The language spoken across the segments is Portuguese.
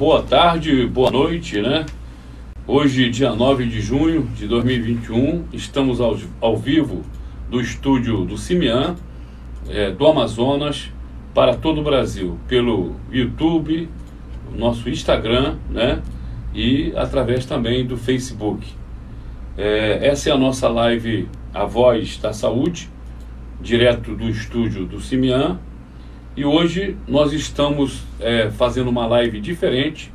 boa tarde, boa noite, né? Hoje, dia 9 de junho de 2021, estamos ao, ao vivo do estúdio do Cimian, é, do Amazonas, para todo o Brasil, pelo YouTube, nosso Instagram, né? E através também do Facebook. É, essa é a nossa live A Voz da Saúde, direto do estúdio do Cimian. E hoje nós estamos é, fazendo uma live diferente,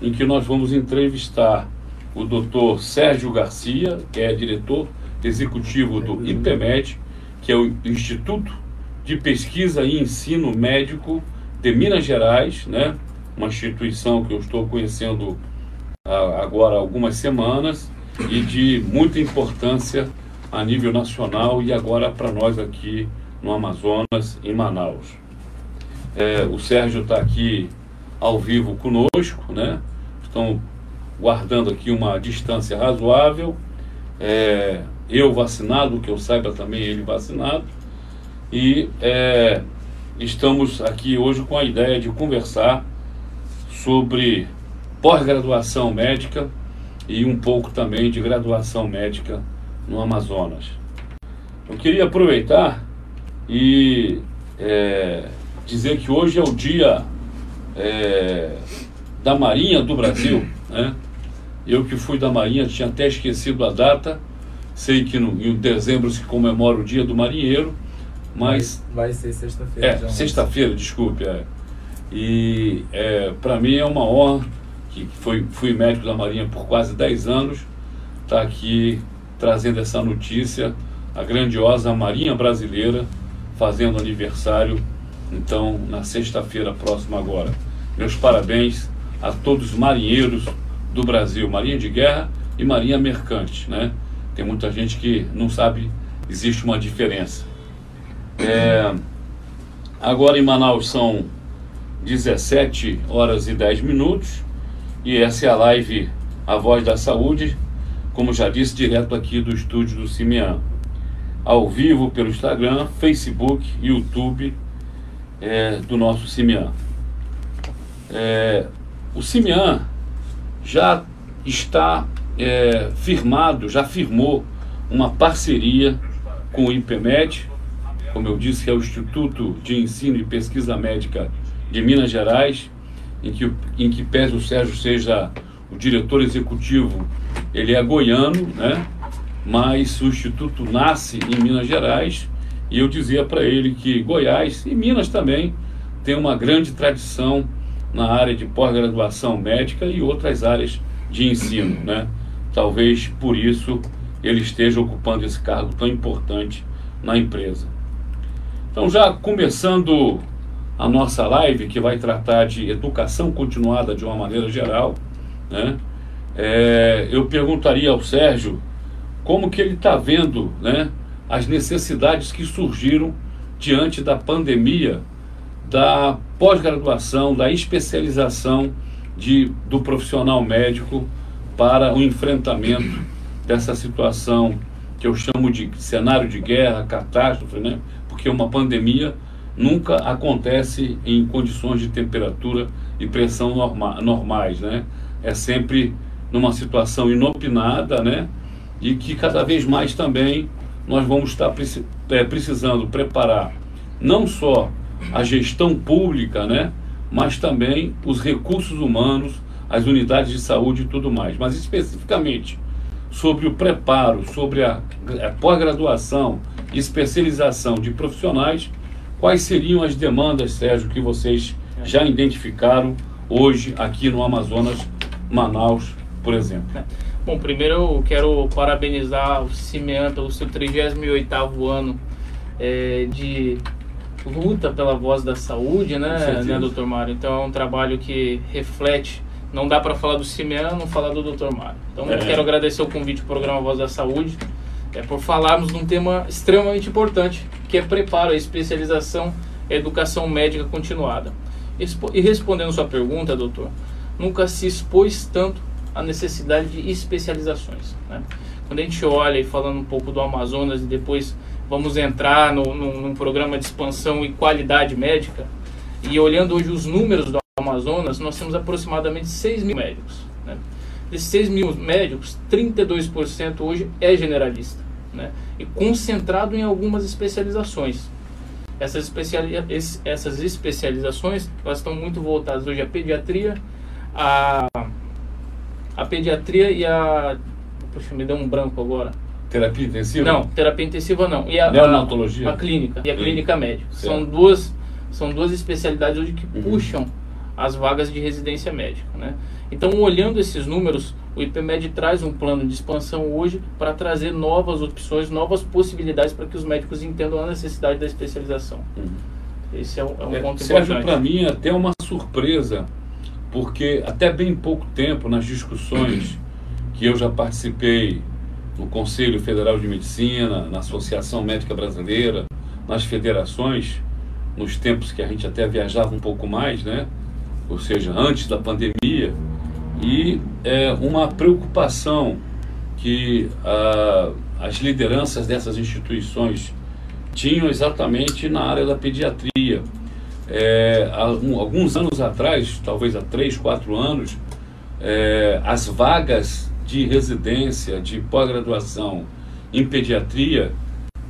em que nós vamos entrevistar o Dr. Sérgio Garcia, que é diretor executivo do IPMED, que é o Instituto de Pesquisa e Ensino Médico de Minas Gerais, né? uma instituição que eu estou conhecendo agora há algumas semanas e de muita importância a nível nacional e agora para nós aqui no Amazonas, em Manaus. É, o Sérgio está aqui ao vivo conosco, né? Estão guardando aqui uma distância razoável. É, eu vacinado, que eu saiba também ele vacinado. E é, estamos aqui hoje com a ideia de conversar sobre pós-graduação médica e um pouco também de graduação médica no Amazonas. Eu queria aproveitar e é, dizer que hoje é o dia é, da Marinha do Brasil. Né? Eu que fui da Marinha tinha até esquecido a data. Sei que no, em dezembro se comemora o Dia do Marinheiro, mas vai, vai ser sexta-feira. É, sexta-feira, desculpe. É. E é, para mim é uma honra que foi, fui médico da Marinha por quase 10 anos, estar tá aqui trazendo essa notícia, a grandiosa Marinha Brasileira fazendo aniversário, então, na sexta-feira próxima agora. Meus parabéns a todos os marinheiros do Brasil, Marinha de Guerra e Marinha Mercante, né? Tem muita gente que não sabe, existe uma diferença. É, agora em Manaus são 17 horas e 10 minutos e essa é a live A Voz da Saúde, como já disse, direto aqui do estúdio do Cimian. Ao vivo pelo Instagram, Facebook, YouTube é, do nosso Cimian. É, o Cimian já está é, firmado, já firmou uma parceria com o IPMED, como eu disse, que é o Instituto de Ensino e Pesquisa Médica de Minas Gerais, em que, em que pese o Sérgio seja o diretor executivo, ele é goiano, né? mas o Instituto nasce em Minas Gerais e eu dizia para ele que Goiás e Minas também tem uma grande tradição na área de pós-graduação médica e outras áreas de ensino, né? Talvez por isso ele esteja ocupando esse cargo tão importante na empresa. Então, já começando a nossa live, que vai tratar de educação continuada de uma maneira geral, né? É, eu perguntaria ao Sérgio como que ele está vendo né, as necessidades que surgiram diante da pandemia, da pós-graduação, da especialização de, do profissional médico para o enfrentamento dessa situação que eu chamo de cenário de guerra, catástrofe, né? porque uma pandemia nunca acontece em condições de temperatura e pressão norma, normais, né? É sempre numa situação inopinada, né? E que cada vez mais também nós vamos estar é, precisando preparar não só a gestão pública, né? Mas também os recursos humanos, as unidades de saúde e tudo mais. Mas especificamente sobre o preparo, sobre a, a pós-graduação e especialização de profissionais, Quais seriam as demandas, Sérgio, que vocês já identificaram hoje aqui no Amazonas, Manaus, por exemplo? É. Bom, primeiro eu quero parabenizar o Cimean pelo seu 38º ano é, de luta pela voz da saúde, né, né, doutor Mário? Então é um trabalho que reflete não dá para falar do Cimean não falar do Dr. Mário. Então é. quero agradecer o convite do programa Voz da Saúde é por falarmos de um tema extremamente importante, que é preparo, a especialização, a educação médica continuada. E respondendo sua pergunta, doutor, nunca se expôs tanto a necessidade de especializações. Né? Quando a gente olha e falando um pouco do Amazonas e depois vamos entrar no, no, num programa de expansão e qualidade médica, e olhando hoje os números do Amazonas, nós temos aproximadamente 6 mil médicos. Né? Desses 6 mil médicos, 32% hoje é generalista. Né? E concentrado em algumas especializações. Essas, especiali essas especializações elas estão muito voltadas hoje à pediatria, a, a pediatria e a. Puxa, me deu um branco agora. Terapia intensiva? Não, terapia intensiva não. E a, Neonatologia? A, a clínica e a clínica médica. São duas, são duas especialidades hoje que uhum. puxam as vagas de residência médica. Né? Então, olhando esses números, o IPMED traz um plano de expansão hoje para trazer novas opções, novas possibilidades para que os médicos entendam a necessidade da especialização. Uhum. Esse é um, é um é, ponto Sérgio, importante. para mim, é até uma surpresa, porque até bem pouco tempo, nas discussões que eu já participei no Conselho Federal de Medicina, na Associação Médica Brasileira, nas federações, nos tempos que a gente até viajava um pouco mais, né? ou seja, antes da pandemia, e é, uma preocupação que ah, as lideranças dessas instituições tinham exatamente na área da pediatria. É, alguns anos atrás, talvez há três, quatro anos, é, as vagas de residência, de pós-graduação em pediatria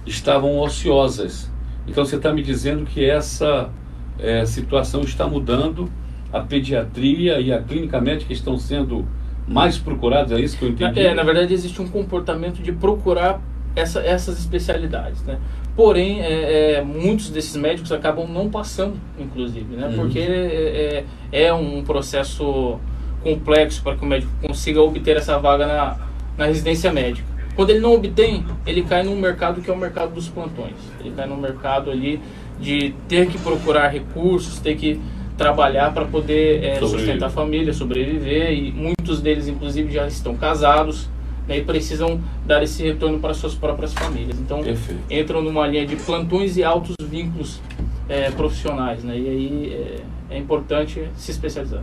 estavam ociosas. Então você está me dizendo que essa é, situação está mudando a pediatria e a clínica médica estão sendo mais procurados, é isso que eu entendi? É, na verdade existe um comportamento de procurar essa, essas especialidades, né? Porém, é, é, muitos desses médicos acabam não passando, inclusive, né? Uhum. Porque é, é, é um processo complexo para que o médico consiga obter essa vaga na, na residência médica. Quando ele não obtém, ele cai num mercado que é o mercado dos plantões. Ele cai num mercado ali de ter que procurar recursos, ter que trabalhar para poder é, sustentar a família, sobreviver e muitos deles inclusive já estão casados né, e precisam dar esse retorno para suas próprias famílias. Então Perfeito. entram numa linha de plantões e altos vínculos é, profissionais, né? E aí é, é, importante se especializar.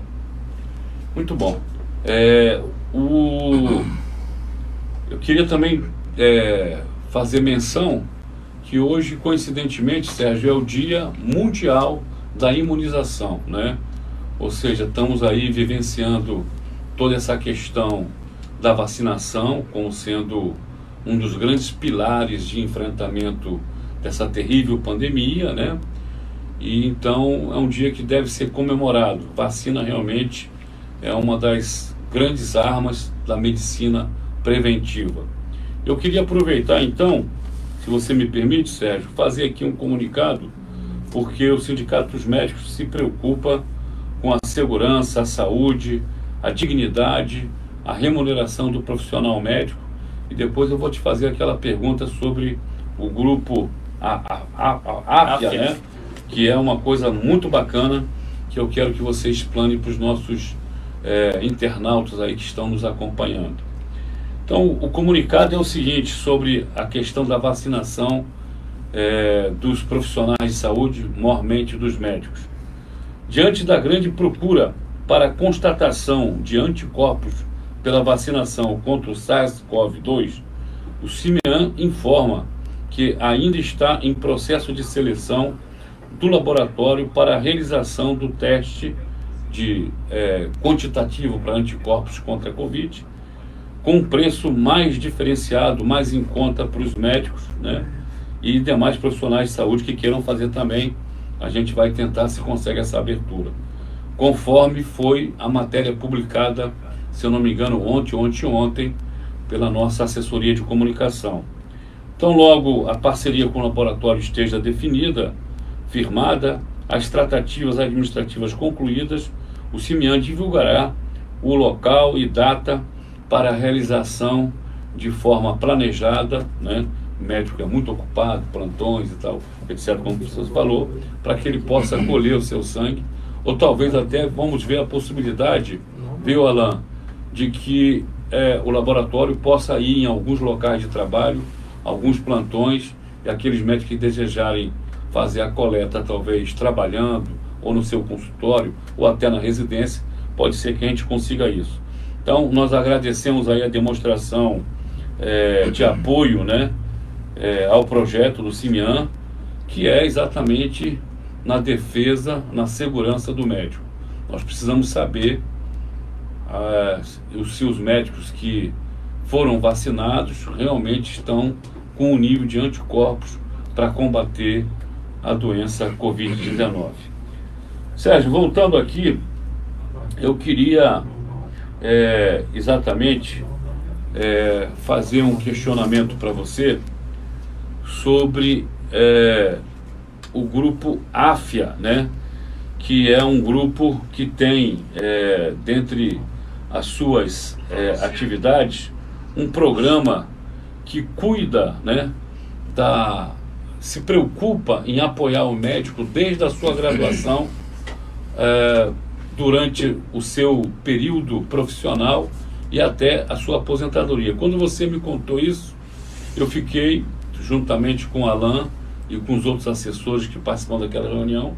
Muito bom. É, o... Eu queria também é, fazer menção que hoje, coincidentemente, Sérgio, é o Dia Mundial da imunização, né? Ou seja, estamos aí vivenciando toda essa questão da vacinação como sendo um dos grandes pilares de enfrentamento dessa terrível pandemia, né? E então é um dia que deve ser comemorado. Vacina realmente é uma das grandes armas da medicina preventiva. Eu queria aproveitar então, se você me permite, Sérgio, fazer aqui um comunicado porque o Sindicato dos Médicos se preocupa com a segurança, a saúde, a dignidade, a remuneração do profissional médico. E depois eu vou te fazer aquela pergunta sobre o grupo a, a, a, AFIA, né? que é uma coisa muito bacana que eu quero que você explane para os nossos é, internautas aí que estão nos acompanhando. Então, o comunicado é o seguinte sobre a questão da vacinação é, dos profissionais de saúde, mormente dos médicos. Diante da grande procura para constatação de anticorpos pela vacinação contra o SARS-CoV-2, o CIMEAN informa que ainda está em processo de seleção do laboratório para a realização do teste de é, quantitativo para anticorpos contra a Covid, com um preço mais diferenciado, mais em conta para os médicos, né? e demais profissionais de saúde que queiram fazer também. A gente vai tentar se consegue essa abertura. Conforme foi a matéria publicada, se eu não me engano, ontem, ontem, ontem, pela nossa assessoria de comunicação. Então, logo a parceria com o laboratório esteja definida, firmada, as tratativas administrativas concluídas, o CIMIAN divulgará o local e data para a realização de forma planejada, né, médico é muito ocupado, plantões e tal, etc., como você falou, para que ele possa colher o seu sangue, ou talvez até vamos ver a possibilidade, viu, Alain, de que é, o laboratório possa ir em alguns locais de trabalho, alguns plantões, e aqueles médicos que desejarem fazer a coleta, talvez trabalhando, ou no seu consultório, ou até na residência, pode ser que a gente consiga isso. Então, nós agradecemos aí a demonstração é, de apoio, né? é, ao projeto do CIMIAN, que é exatamente na defesa, na segurança do médico. Nós precisamos saber ah, se os médicos que foram vacinados realmente estão com o um nível de anticorpos para combater a doença Covid-19. Sérgio, voltando aqui, eu queria é, exatamente é, fazer um questionamento para você sobre é, o grupo AFIA, né? que é um grupo que tem, é, dentre as suas é, atividades, um programa que cuida, né, da, se preocupa em apoiar o médico desde a sua graduação, é, durante o seu período profissional e até a sua aposentadoria. Quando você me contou isso, eu fiquei, juntamente com o Alain e com os outros assessores que participam daquela reunião,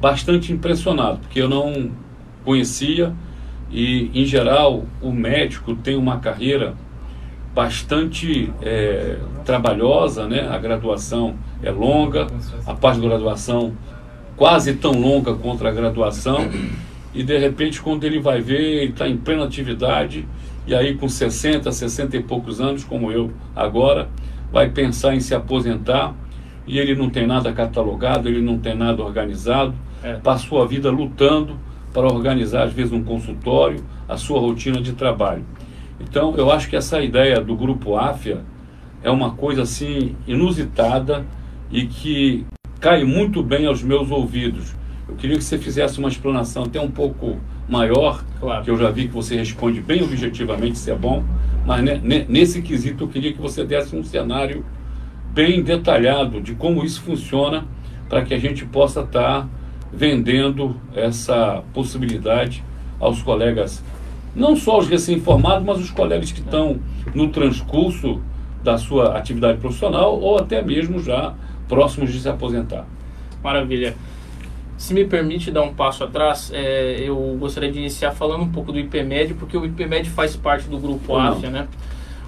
bastante impressionado, porque eu não conhecia e, em geral, o médico tem uma carreira bastante é, trabalhosa, né? A graduação é longa, a pós-graduação quase tão longa quanto a graduação, e de repente, quando ele vai ver, ele está em plena atividade, e aí com 60, 60 e poucos anos, como eu agora, vai pensar em se aposentar, e ele não tem nada catalogado, ele não tem nada organizado, é. passou a vida lutando para organizar, às vezes, um consultório, a sua rotina de trabalho. Então, eu acho que essa ideia do grupo AFIA é uma coisa assim inusitada e que cai muito bem aos meus ouvidos. Eu queria que você fizesse uma explanação até um pouco maior, claro. que eu já vi que você responde bem objetivamente, isso é bom, mas nesse quesito eu queria que você desse um cenário bem detalhado de como isso funciona para que a gente possa estar tá vendendo essa possibilidade aos colegas, não só os recém-formados, mas os colegas que estão no transcurso da sua atividade profissional ou até mesmo já próximos de se aposentar. Maravilha. Se me permite dar um passo atrás, é, eu gostaria de iniciar falando um pouco do IPMED, porque o IPMED faz parte do grupo Ou AFIA, né?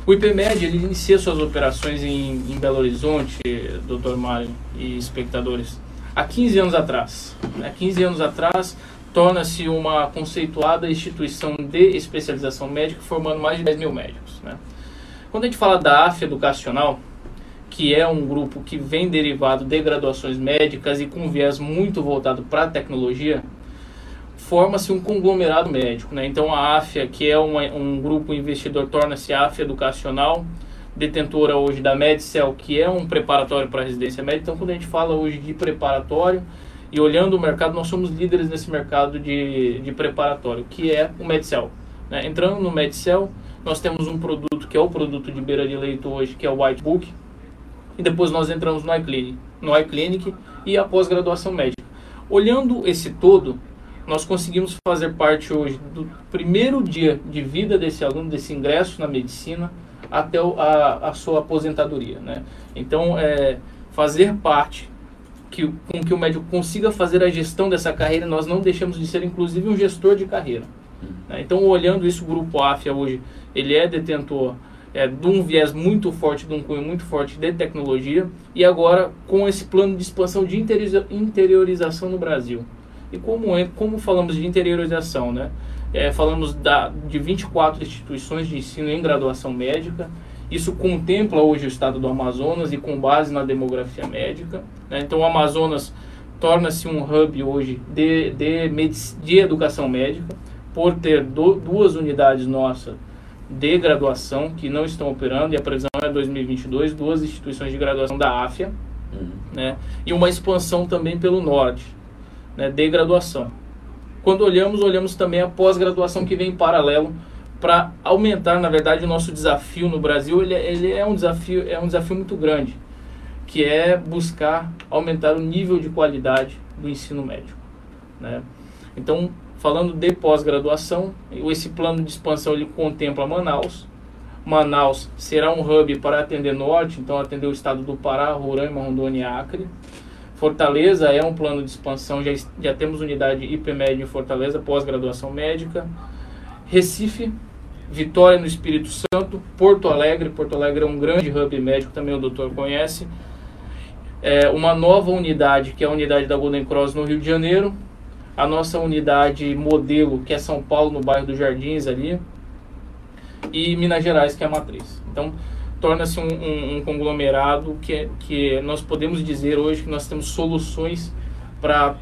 O IPMED, ele inicia suas operações em, em Belo Horizonte, doutor Mário e espectadores, há 15 anos atrás. Há 15 anos atrás, torna-se uma conceituada instituição de especialização médica, formando mais de 10 mil médicos. Né? Quando a gente fala da AF Educacional, que é um grupo que vem derivado de graduações médicas e com viés muito voltado para a tecnologia, forma-se um conglomerado médico. Né? Então a AFIA, que é uma, um grupo investidor, torna-se AFIA Educacional, detentora hoje da Medcel, que é um preparatório para residência médica. Então, quando a gente fala hoje de preparatório e olhando o mercado, nós somos líderes nesse mercado de, de preparatório, que é o Medcel. Né? Entrando no Medcel, nós temos um produto que é o produto de beira de leito hoje, que é o White Book, e depois nós entramos no iClinic, no iClinic e a pós-graduação médica. Olhando esse todo, nós conseguimos fazer parte hoje do primeiro dia de vida desse aluno, desse ingresso na medicina, até a, a sua aposentadoria. Né? Então, é, fazer parte que, com que o médico consiga fazer a gestão dessa carreira, nós não deixamos de ser, inclusive, um gestor de carreira. Né? Então, olhando isso, o Grupo AFIA hoje, ele é detentor é, de um viés muito forte, de um cunho muito forte de tecnologia, e agora com esse plano de expansão de interiorização no Brasil. E como, é, como falamos de interiorização, né? É, falamos da, de 24 instituições de ensino em graduação médica. Isso contempla hoje o estado do Amazonas e com base na demografia médica. Né? Então, o Amazonas torna-se um hub hoje de, de, de educação médica, por ter do, duas unidades nossas de graduação que não estão operando, e a previsão é 2022, duas instituições de graduação da AFIA, uhum. né? e uma expansão também pelo norte, né, de graduação. Quando olhamos, olhamos também a pós-graduação que vem em paralelo para aumentar, na verdade, o nosso desafio no Brasil. Ele, é, ele é um desafio, é um desafio muito grande, que é buscar aumentar o nível de qualidade do ensino médio, né? Então, falando de pós-graduação, esse plano de expansão ele contempla Manaus. Manaus será um hub para atender norte, então atender o estado do Pará, Roraima, Rondônia e Acre. Fortaleza é um plano de expansão, já, já temos unidade IPMED em Fortaleza, pós-graduação médica. Recife, Vitória no Espírito Santo, Porto Alegre, Porto Alegre é um grande hub médico, também o doutor conhece. É, uma nova unidade, que é a unidade da Golden Cross no Rio de Janeiro. a nossa unidade modelo, que é São Paulo, no bairro dos Jardins ali, e Minas Gerais, que é a matriz. Então, torna-se um, um, um, conglomerado que, que nós podemos dizer hoje que nós temos soluções para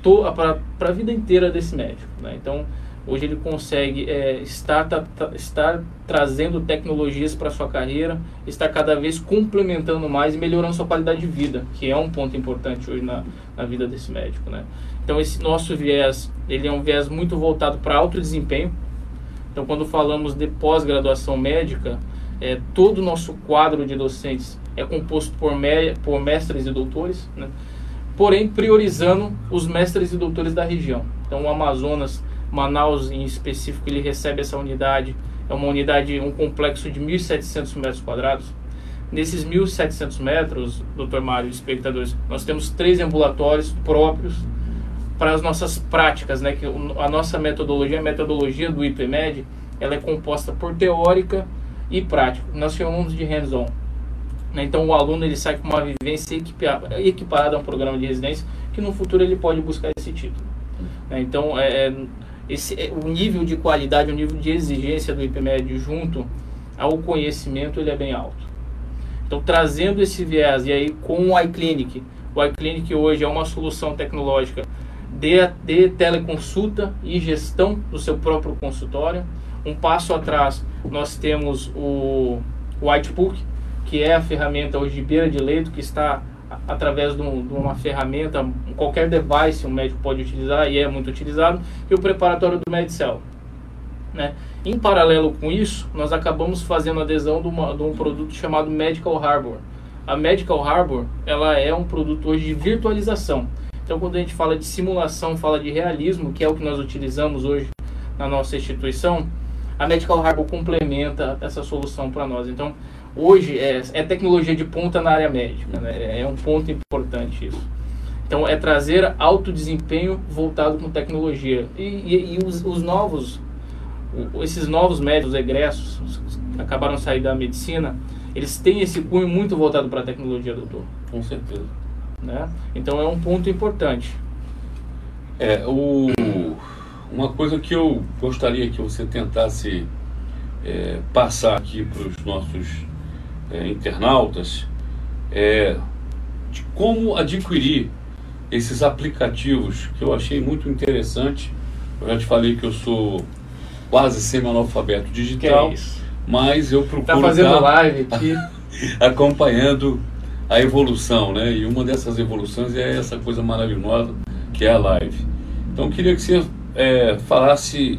a vida inteira desse médico. Né? Então, hoje ele consegue é, estar, tá, estar trazendo tecnologias para sua carreira, estar cada vez complementando mais e melhorando sua qualidade de vida, que é um ponto importante hoje na, na vida desse médico. Né? Então esse nosso viés, ele é um viés muito voltado para alto desempenho. Então quando falamos de pós-graduação médica, é, todo o nosso quadro de docentes é composto por, me, por mestres e doutores, né? porém priorizando os mestres e doutores da região. Então o Amazonas, Manaus em específico, ele recebe essa unidade, é uma unidade, um complexo de 1.700 metros quadrados. Nesses 1.700 metros, doutor Mário, espectadores, nós temos três ambulatórios próprios para as nossas práticas, né? Que a nossa metodologia, a metodologia do IPMED, ela é composta por teórica e prática. Nós chamamos de hands-on. Né? Então o aluno ele sai com uma vivência equiparada a um programa de residência que no futuro ele pode buscar esse título. Né? Então é, é esse, é, o nível de qualidade, o nível de exigência do IPMED junto ao conhecimento ele é bem alto. Então trazendo esse viés e aí com o iClinic, o iClinic hoje é uma solução tecnológica de, de teleconsulta e gestão do seu próprio consultório. Um passo atrás, nós temos o Whitebook, que é a ferramenta hoje de beira de leito, que está através de, um, de, uma ferramenta, qualquer device um médico pode utilizar e é muito utilizado, e o preparatório do Medicel. Né? Em paralelo com isso, nós acabamos fazendo adesão de, uma, de um produto chamado Medical Harbor. A Medical Harbor ela é um produto hoje de virtualização. Então, quando a gente fala de simulação, fala de realismo, que é o que nós utilizamos hoje na nossa instituição, a Medical Harbor complementa essa solução para nós. Então, hoje é, é, tecnologia de ponta na área médica, né? é um ponto importante isso. Então, é trazer alto desempenho voltado com tecnologia. E, e, e os, os, novos, esses novos médicos egressos, que acabaram de sair da medicina, eles têm esse cunho muito voltado para a tecnologia, doutor. Com certeza. Né? Então é um ponto importante. É, o, uma coisa que eu gostaria que você tentasse é, passar aqui para os nossos é, internautas é de como adquirir esses aplicativos que eu achei muito interessante. Eu já te falei que eu sou quase semi-analfabeto digital, mas eu procuro tá fazendo live aqui acompanhando a evolução, né? E uma dessas evoluções é essa coisa maravilhosa que é a live. Então, queria que você é, falasse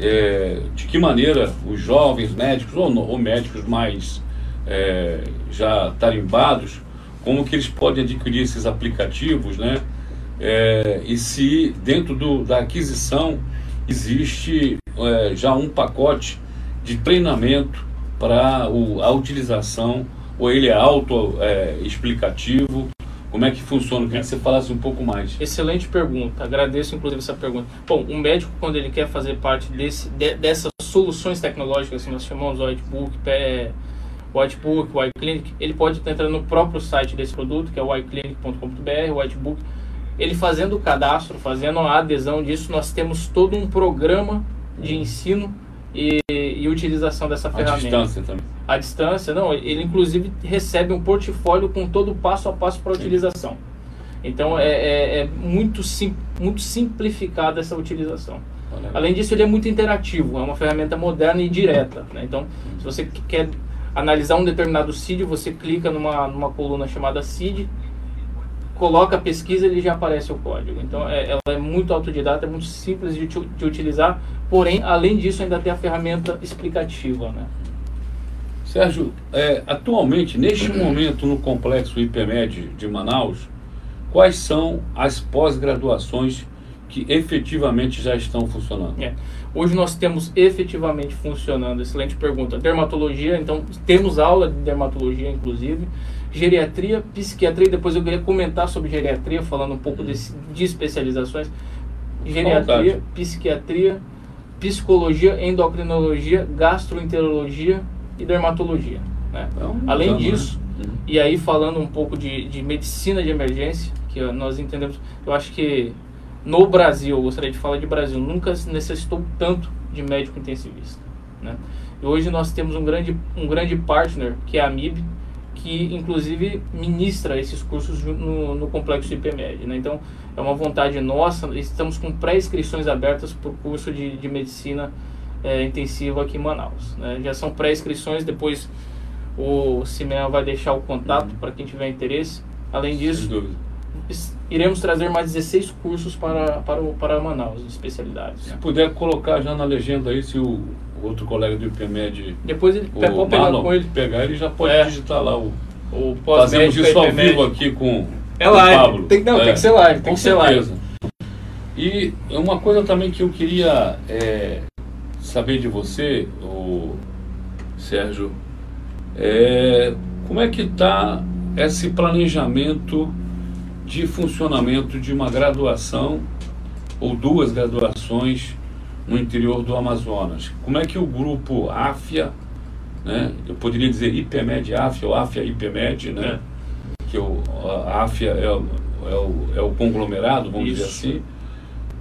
é, de que maneira os jovens médicos ou, ou médicos mais é, já tarimbados, como que eles podem adquirir esses aplicativos, né? É, e se dentro do, da aquisição existe é, já um pacote de treinamento para a utilização ou ele é auto-explicativo? Como é que funciona? Queria que você falasse um pouco mais. Excelente pergunta. Agradeço, inclusive, essa pergunta. Bom, um médico, quando ele quer fazer parte desse, de, dessas soluções tecnológicas, assim, nós chamamos o Whitebook, é, o Whitebook, ele pode entrando no próprio site desse produto, que é o Whitebook. Ele fazendo o cadastro, fazendo a adesão disso, nós temos todo um programa de ensino e, e utilização dessa ferramenta. A distância também. A distância, não, ele inclusive recebe um portfólio com todo o passo a passo para a utilização. Então é, é, é, muito, sim, muito simplificada essa utilização. Além disso, ele é muito interativo, é uma ferramenta moderna e direta. Né? Então, se você quer analisar um determinado CID, você clica numa, numa coluna chamada CID, coloca a pesquisa ele já aparece o código. Então é, ela é muito autodidata, é muito simples de, de utilizar, porém, além disso, ainda tem a ferramenta explicativa. Né? Sérgio, é, atualmente, neste momento, no complexo IPMED de Manaus, quais são as pós-graduações que efetivamente já estão funcionando? É. Hoje nós temos efetivamente funcionando, excelente pergunta. Dermatologia, então temos aula de dermatologia, inclusive geriatria, psiquiatria, depois eu queria comentar sobre geriatria, falando um pouco desse, de especializações. Geriatria, psiquiatria, psicologia, endocrinologia, gastroenterologia e dermatologia. Né? É Além disso, né? e aí falando um pouco de, de medicina de emergência, que nós entendemos, eu acho que no Brasil, eu gostaria de falar de Brasil, nunca necessitou tanto de médico intensivista. Né? E hoje nós temos um grande, um grande partner, que é a MIB, que inclusive ministra esses cursos no, no complexo IPMED. Né? Então, é uma vontade nossa, estamos com pré-inscrições abertas para o curso de, de medicina é, intensiva aqui em Manaus. Né? Já são pré-inscrições, depois o Cimea vai deixar o contato para quem tiver interesse. Além disso, iremos trazer mais 16 cursos para, para, o, para Manaus, de especialidades. Se puder colocar já na legenda aí, se o outro colega do IPMED. Depois ele pode pegar com ele. Pegar, ele já pode é. digitar lá o. o Fazemos isso ao vivo aqui com, é com live. o Pablo. Tem, não, é. tem que ser live, tem com que certeza. ser live. E uma coisa também que eu queria é, saber de você, o Sérgio, é como é que está esse planejamento de funcionamento de uma graduação ou duas graduações no interior do Amazonas. Como é que o grupo AFIA, né, eu poderia dizer IPMED AFIA ou AFIA IPMED, né, é. que o, a AFIA é o, é, o, é o conglomerado, vamos Isso. dizer assim,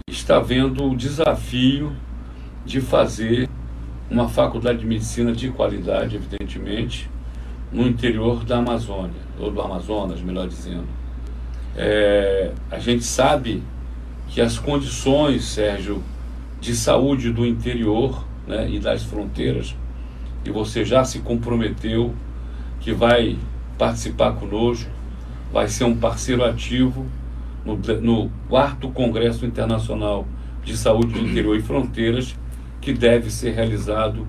está vendo o desafio de fazer uma faculdade de medicina de qualidade, evidentemente, no interior da Amazônia, ou do Amazonas, melhor dizendo. É, a gente sabe que as condições, Sérgio, de saúde do interior né, e das fronteiras, e você já se comprometeu que vai participar conosco, vai ser um parceiro ativo no, no quarto Congresso Internacional de Saúde do Interior e Fronteiras, que deve ser realizado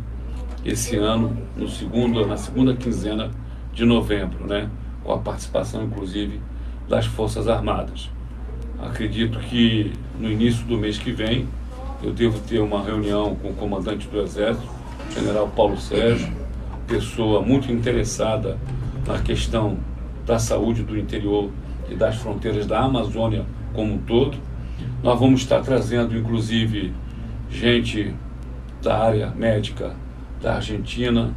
esse ano, no segundo, na segunda quinzena de novembro, né? com a participação, inclusive, das Forças Armadas. Acredito que no início do mês que vem eu devo ter uma reunião com o comandante do Exército, General Paulo Sérgio, pessoa muito interessada na questão da saúde do interior e das fronteiras da Amazônia como um todo. Nós vamos estar trazendo, inclusive, gente da área médica da Argentina,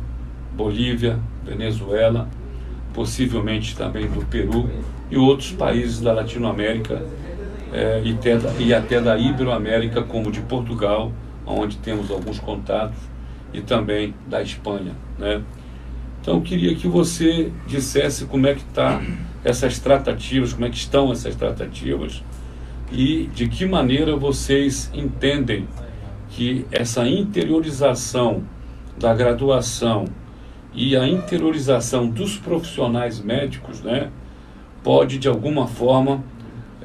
Bolívia, Venezuela, possivelmente também do Peru e outros países da Latinoamérica é, e, até da, e até da Iberoamérica, como de Portugal, onde temos alguns contatos, e também da Espanha. Né? Então, eu queria que você dissesse como é que está essas tratativas, como é que estão essas tratativas e de que maneira vocês entendem que essa interiorização da graduação e a interiorização dos profissionais médicos, né, pode de alguma forma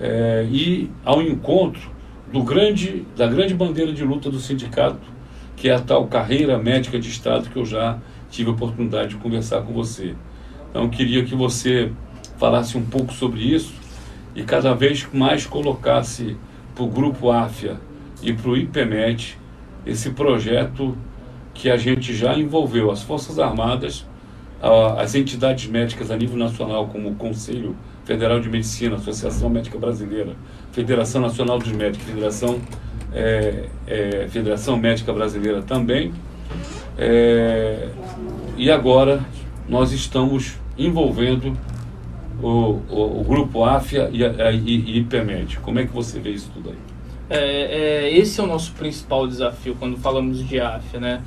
é, ir ao encontro do grande, da grande bandeira de luta do sindicato, que é a tal carreira médica de Estado que eu já tive a oportunidade de conversar com você. Então, queria que você falasse um pouco sobre isso e cada vez mais colocasse para o Grupo AFIA e para o IPMED esse projeto que a gente já envolveu as Forças Armadas, as entidades médicas a nível nacional, como o Conselho Federal de Medicina, Associação Médica Brasileira, Federação Nacional dos Médicos, Federação, é, é, Federação Médica Brasileira também. É, e agora nós estamos envolvendo o, o, o grupo AFIA e, a, e, e IPMED. Como é que você vê isso tudo aí? É, é, esse é o nosso principal desafio quando falamos de AFIA, né?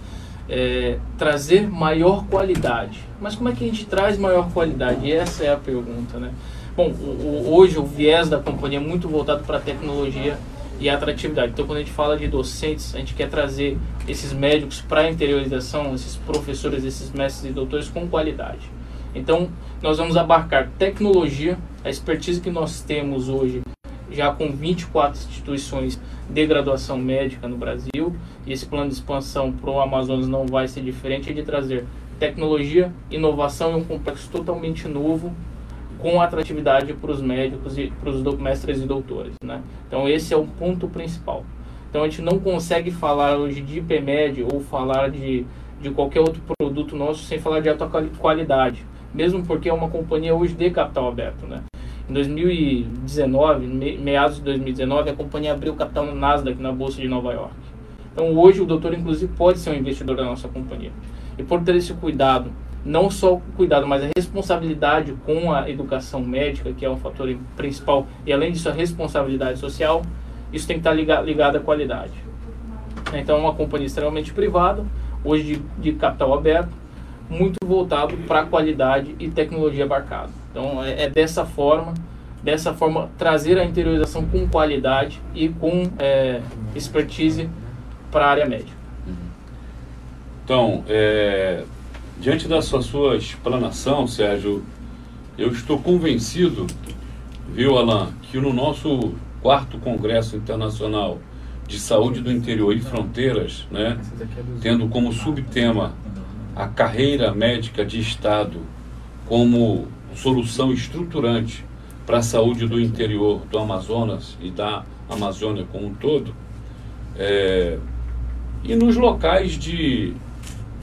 É, trazer maior qualidade. Mas como é que a gente traz maior qualidade? Essa é a pergunta, né? Bom, o, o, hoje o viés da companhia é muito voltado para a tecnologia e a atratividade. Então, quando a gente fala de docentes, a gente quer trazer esses médicos para a interiorização, esses professores, esses mestres e doutores com qualidade. Então, nós vamos abarcar tecnologia, a expertise que nós temos hoje, já com 24 instituições de graduação médica no Brasil, e esse plano de expansão para o Amazonas não vai ser diferente, é de trazer tecnologia, inovação e um complexo totalmente novo com atratividade para os médicos e para os mestres e doutores. Né? Então esse é o ponto principal. Então a gente não consegue falar hoje de IPMED ou falar de, de qualquer outro produto nosso sem falar de alta qualidade, mesmo porque é uma companhia hoje de capital aberto. Né? Em 2019, meados de 2019, a companhia abriu capital no Nasdaq, na Bolsa de Nova York. Então hoje o doutor inclusive pode ser um investidor da nossa companhia. E por ter esse cuidado não só o cuidado, mas a responsabilidade com a educação médica, que é um fator principal, e além disso a responsabilidade social, isso tem que estar ligado, ligado à qualidade. Então, é uma companhia extremamente privada, hoje de, de capital aberto, muito voltado para qualidade e tecnologia abarcada. Então, é, é, dessa forma, dessa forma, trazer a interiorização com qualidade e com é, expertise para a área médica. Então, é, diante da sua, sua explanação, Sérgio, eu estou convencido, viu, Alain, que no nosso quarto Congresso Internacional de Saúde do Interior e Fronteiras, né, tendo como subtema a carreira médica de Estado como solução estruturante para a saúde do interior do Amazonas e da Amazônia como um todo, é, e nos locais de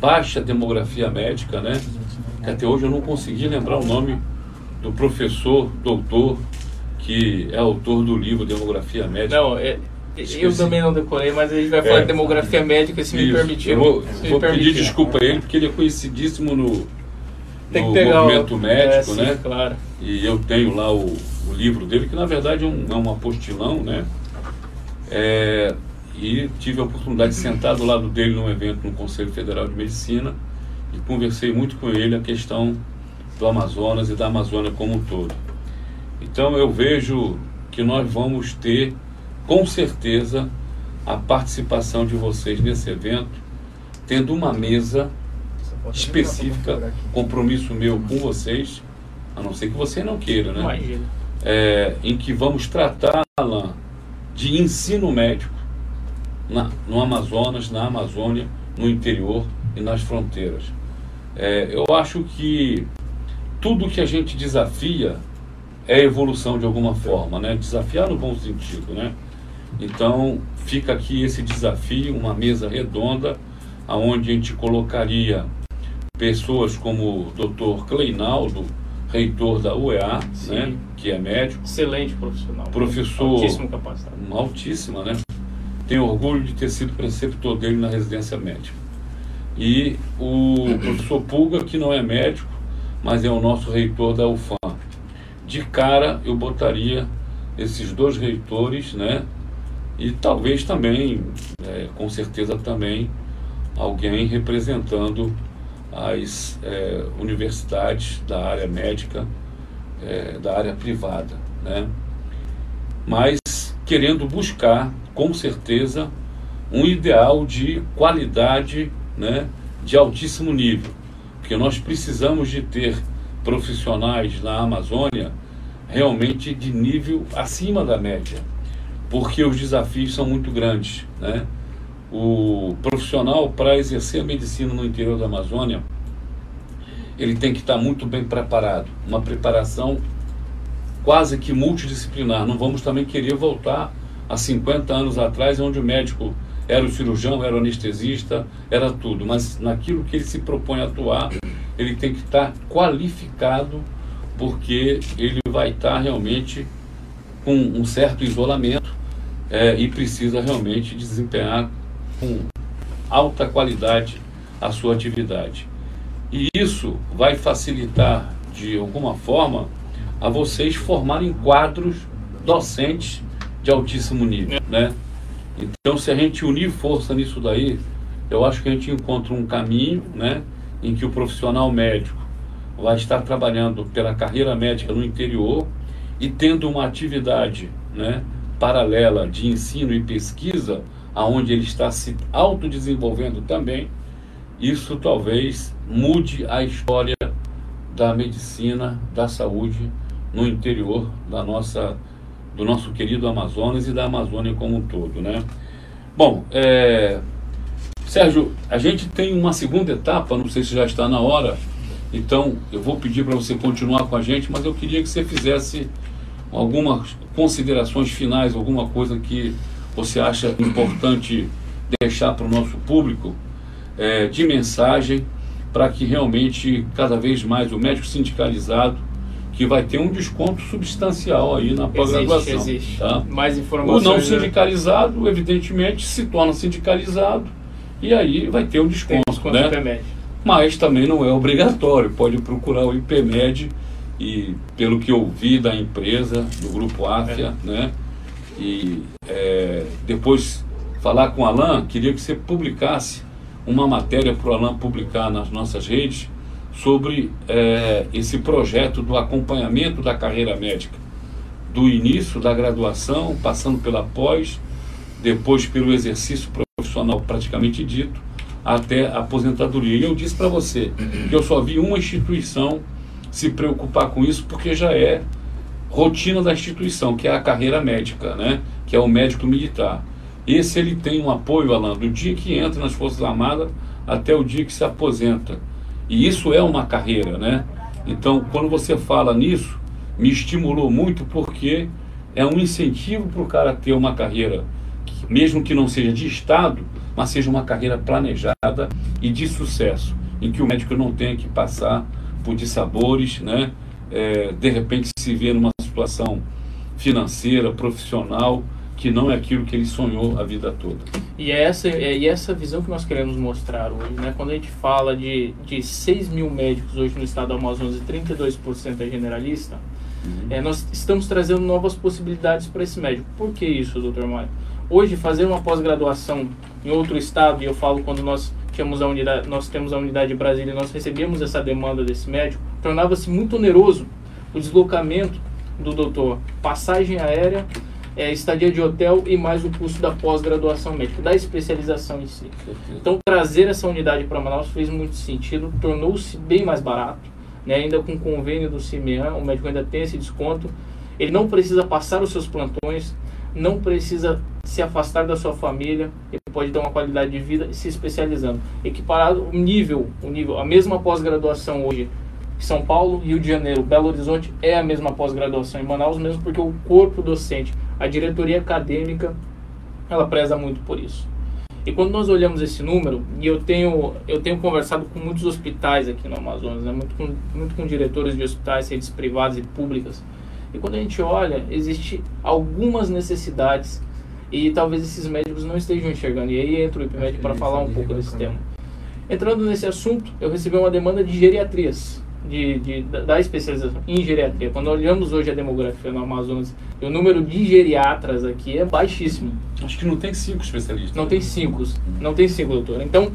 baixa demografia médica, né? Que até hoje eu não consegui lembrar o nome do professor, doutor, que é autor do livro Demografia Médica. Não, é, eu também não decorei, mas a gente vai falar é, de demografia médica, se Isso. me permitir. Eu vou, vou pedir desculpa a ele, porque ele é conhecidíssimo no, Tem no movimento o... médico, é, sim, né? Claro. E eu tenho lá o, o livro dele, que na verdade é um, é um apostilão, né? É, e tive a oportunidade de sentar do lado dele num evento no Conselho Federal de Medicina e conversei muito com ele a questão do Amazonas e da Amazônia como um todo. Então eu vejo que nós vamos ter, com certeza, a participação de vocês nesse evento, tendo uma mesa específica, compromisso meu com vocês, a não ser que você não queira, né? É, em que vamos tratar, Alain, de ensino médico na, no Amazonas, na Amazônia, no interior e nas fronteiras. É, eu acho que tudo que a gente desafia é evolução de alguma forma, né? Desafiar no bom sentido, né? Então fica aqui esse desafio, uma mesa redonda, aonde a gente colocaria pessoas como o Dr. Cleinaldo, reitor da UEA, né? Que é médico. Excelente profissional. Professor. Altíssimo capacitado. Altíssima, né? Tenho orgulho de ter sido preceptor dele na residência médica. E o professor Pulga, que não é médico, mas é o nosso reitor da UFAM. De cara, eu botaria esses dois reitores, né? E talvez também, é, com certeza também, alguém representando as é, universidades da área médica, é, da área privada, né? Mas querendo buscar com certeza, um ideal de qualidade né, de altíssimo nível. Porque nós precisamos de ter profissionais na Amazônia realmente de nível acima da média, porque os desafios são muito grandes. Né? O profissional, para exercer a medicina no interior da Amazônia, ele tem que estar muito bem preparado, uma preparação quase que multidisciplinar. Não vamos também querer voltar há 50 anos atrás, onde o médico era o cirurgião, era o anestesista, era tudo. Mas naquilo que ele se propõe a atuar, ele tem que estar qualificado, porque ele vai estar realmente com um certo isolamento é, e precisa realmente desempenhar com alta qualidade a sua atividade. E isso vai facilitar, de alguma forma, a vocês formarem quadros docentes de altíssimo nível, né? Então, se a gente unir força nisso daí, eu acho que a gente encontra um caminho, né, em que o profissional médico vai estar trabalhando pela carreira médica no interior e tendo uma atividade, né, paralela de ensino e pesquisa, aonde ele está se autodesenvolvendo também, isso talvez mude a história da medicina, da saúde no interior da nossa do nosso querido Amazonas e da Amazônia como um todo, né? Bom, é... Sérgio, a gente tem uma segunda etapa, não sei se já está na hora, então eu vou pedir para você continuar com a gente, mas eu queria que você fizesse algumas considerações finais, alguma coisa que você acha importante deixar para o nosso público é, de mensagem para que realmente cada vez mais o médico sindicalizado que vai ter um desconto substancial aí na pós-graduação. Existe, existe. Tá? Mais informações. O não né? sindicalizado, evidentemente, se torna sindicalizado e aí vai ter um desconto. desconto né? Mas também não é obrigatório, pode procurar o IPMED e pelo que eu vi da empresa, do grupo AFIA, é. né? e é, depois falar com o Alain, queria que você publicasse uma matéria para o Alain publicar nas nossas redes sobre é, esse projeto do acompanhamento da carreira médica, do início da graduação, passando pela pós, depois pelo exercício profissional praticamente dito, até a aposentadoria. E eu disse para você que eu só vi uma instituição se preocupar com isso, porque já é rotina da instituição, que é a carreira médica, né? que é o médico militar. Esse ele tem um apoio, Alan, do dia que entra nas Forças Armadas até o dia que se aposenta. E isso é uma carreira, né? Então, quando você fala nisso, me estimulou muito porque é um incentivo para o cara ter uma carreira, mesmo que não seja de Estado, mas seja uma carreira planejada e de sucesso, em que o médico não tenha que passar por dissabores, né? É, de repente se vê numa situação financeira, profissional, que não é aquilo que ele sonhou a vida toda. E é essa, é, e essa visão que nós queremos mostrar hoje. Né? Quando a gente fala de, de 6 mil médicos hoje no estado do Amazonas e 32% é generalista, uhum. é, nós estamos trazendo novas possibilidades para esse médico. Por que isso, doutor Mário? Hoje, fazer uma pós-graduação em outro estado, e eu falo quando nós tínhamos a unidade, nós temos a unidade de Brasília, nós recebíamos essa demanda desse médico, tornava-se muito oneroso o deslocamento do doutor, passagem aérea é, estadia de hotel e mais o custo da pós-graduação médica, da especialização em si. Então, trazer essa unidade para Manaus fez muito sentido, tornou-se bem mais barato, né? ainda com o convênio do CIMEAN, o médico ainda tem esse desconto. Ele não precisa passar os seus plantões, não precisa se afastar da sua família, ele pode ter uma qualidade de vida se especializando. Equiparado o nível, o nível, a mesma pós-graduação hoje são Paulo, Rio de Janeiro, Belo Horizonte é a mesma pós-graduação em Manaus, mesmo porque o corpo docente a diretoria acadêmica ela preza muito por isso. E quando nós olhamos esse número, e eu tenho, eu tenho conversado com muitos hospitais aqui no Amazonas, né, muito, com, muito com diretores de hospitais, redes privadas e públicas, e quando a gente olha, existe algumas necessidades e talvez esses médicos não estejam enxergando. E aí entra o IPMED para falar um pouco desse tema. Entrando nesse assunto, eu recebi uma demanda de geriatrias de, de, da especialização em geriatria. Quando olhamos hoje a demografia no Amazonas, o número de geriatras aqui é baixíssimo. Acho que não tem cinco especialistas. Não tem cinco, não tem cinco, doutor. Então,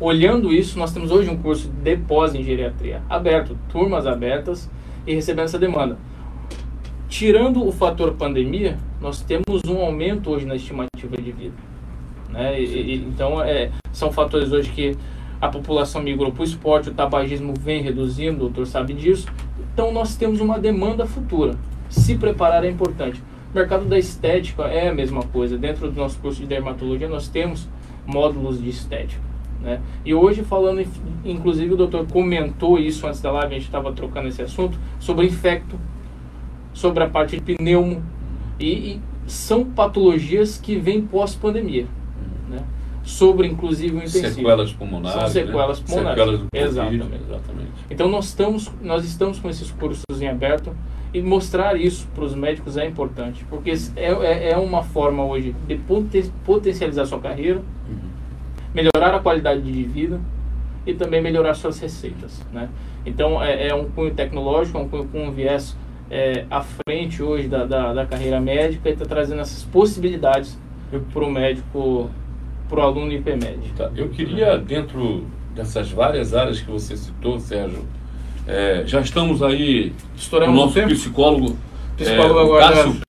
olhando isso, nós temos hoje um curso de pós em geriatria aberto, turmas abertas e recebendo essa demanda. Tirando o fator pandemia, nós temos um aumento hoje na estimativa de vida. Né? E, então, é, são fatores hoje que a população migrou para o esporte, o tabagismo vem reduzindo, o doutor sabe disso. Então nós temos uma demanda futura. Se preparar é importante. O mercado da estética é a mesma coisa. Dentro do nosso curso de dermatologia nós temos módulos de estética. Né? E hoje falando, inclusive o doutor comentou isso antes da live, a gente estava trocando esse assunto, sobre infecto, sobre a parte de pneumo. E, e são patologias que vêm pós-pandemia sobre inclusive o intensivo. Sequelas pulmonares. São sequelas né? pulmonares. Sequelas do exatamente. exatamente. Então nós estamos, nós estamos com esses cursos em aberto e mostrar isso para os médicos é importante, porque é, é, é, uma forma hoje de potencializar sua carreira, uhum. melhorar a qualidade de vida e também melhorar suas receitas. Né? Então é, é um cunho tecnológico, é um cunho com um viés é, à frente hoje da, da, da carreira médica e está trazendo essas possibilidades para o médico para o aluno IPMED. Tá. Eu queria, dentro dessas várias áreas que você citou, Sérgio, é, já estamos aí, Estouramos o nosso tempo? psicólogo, psicólogo é, agora, Cássio,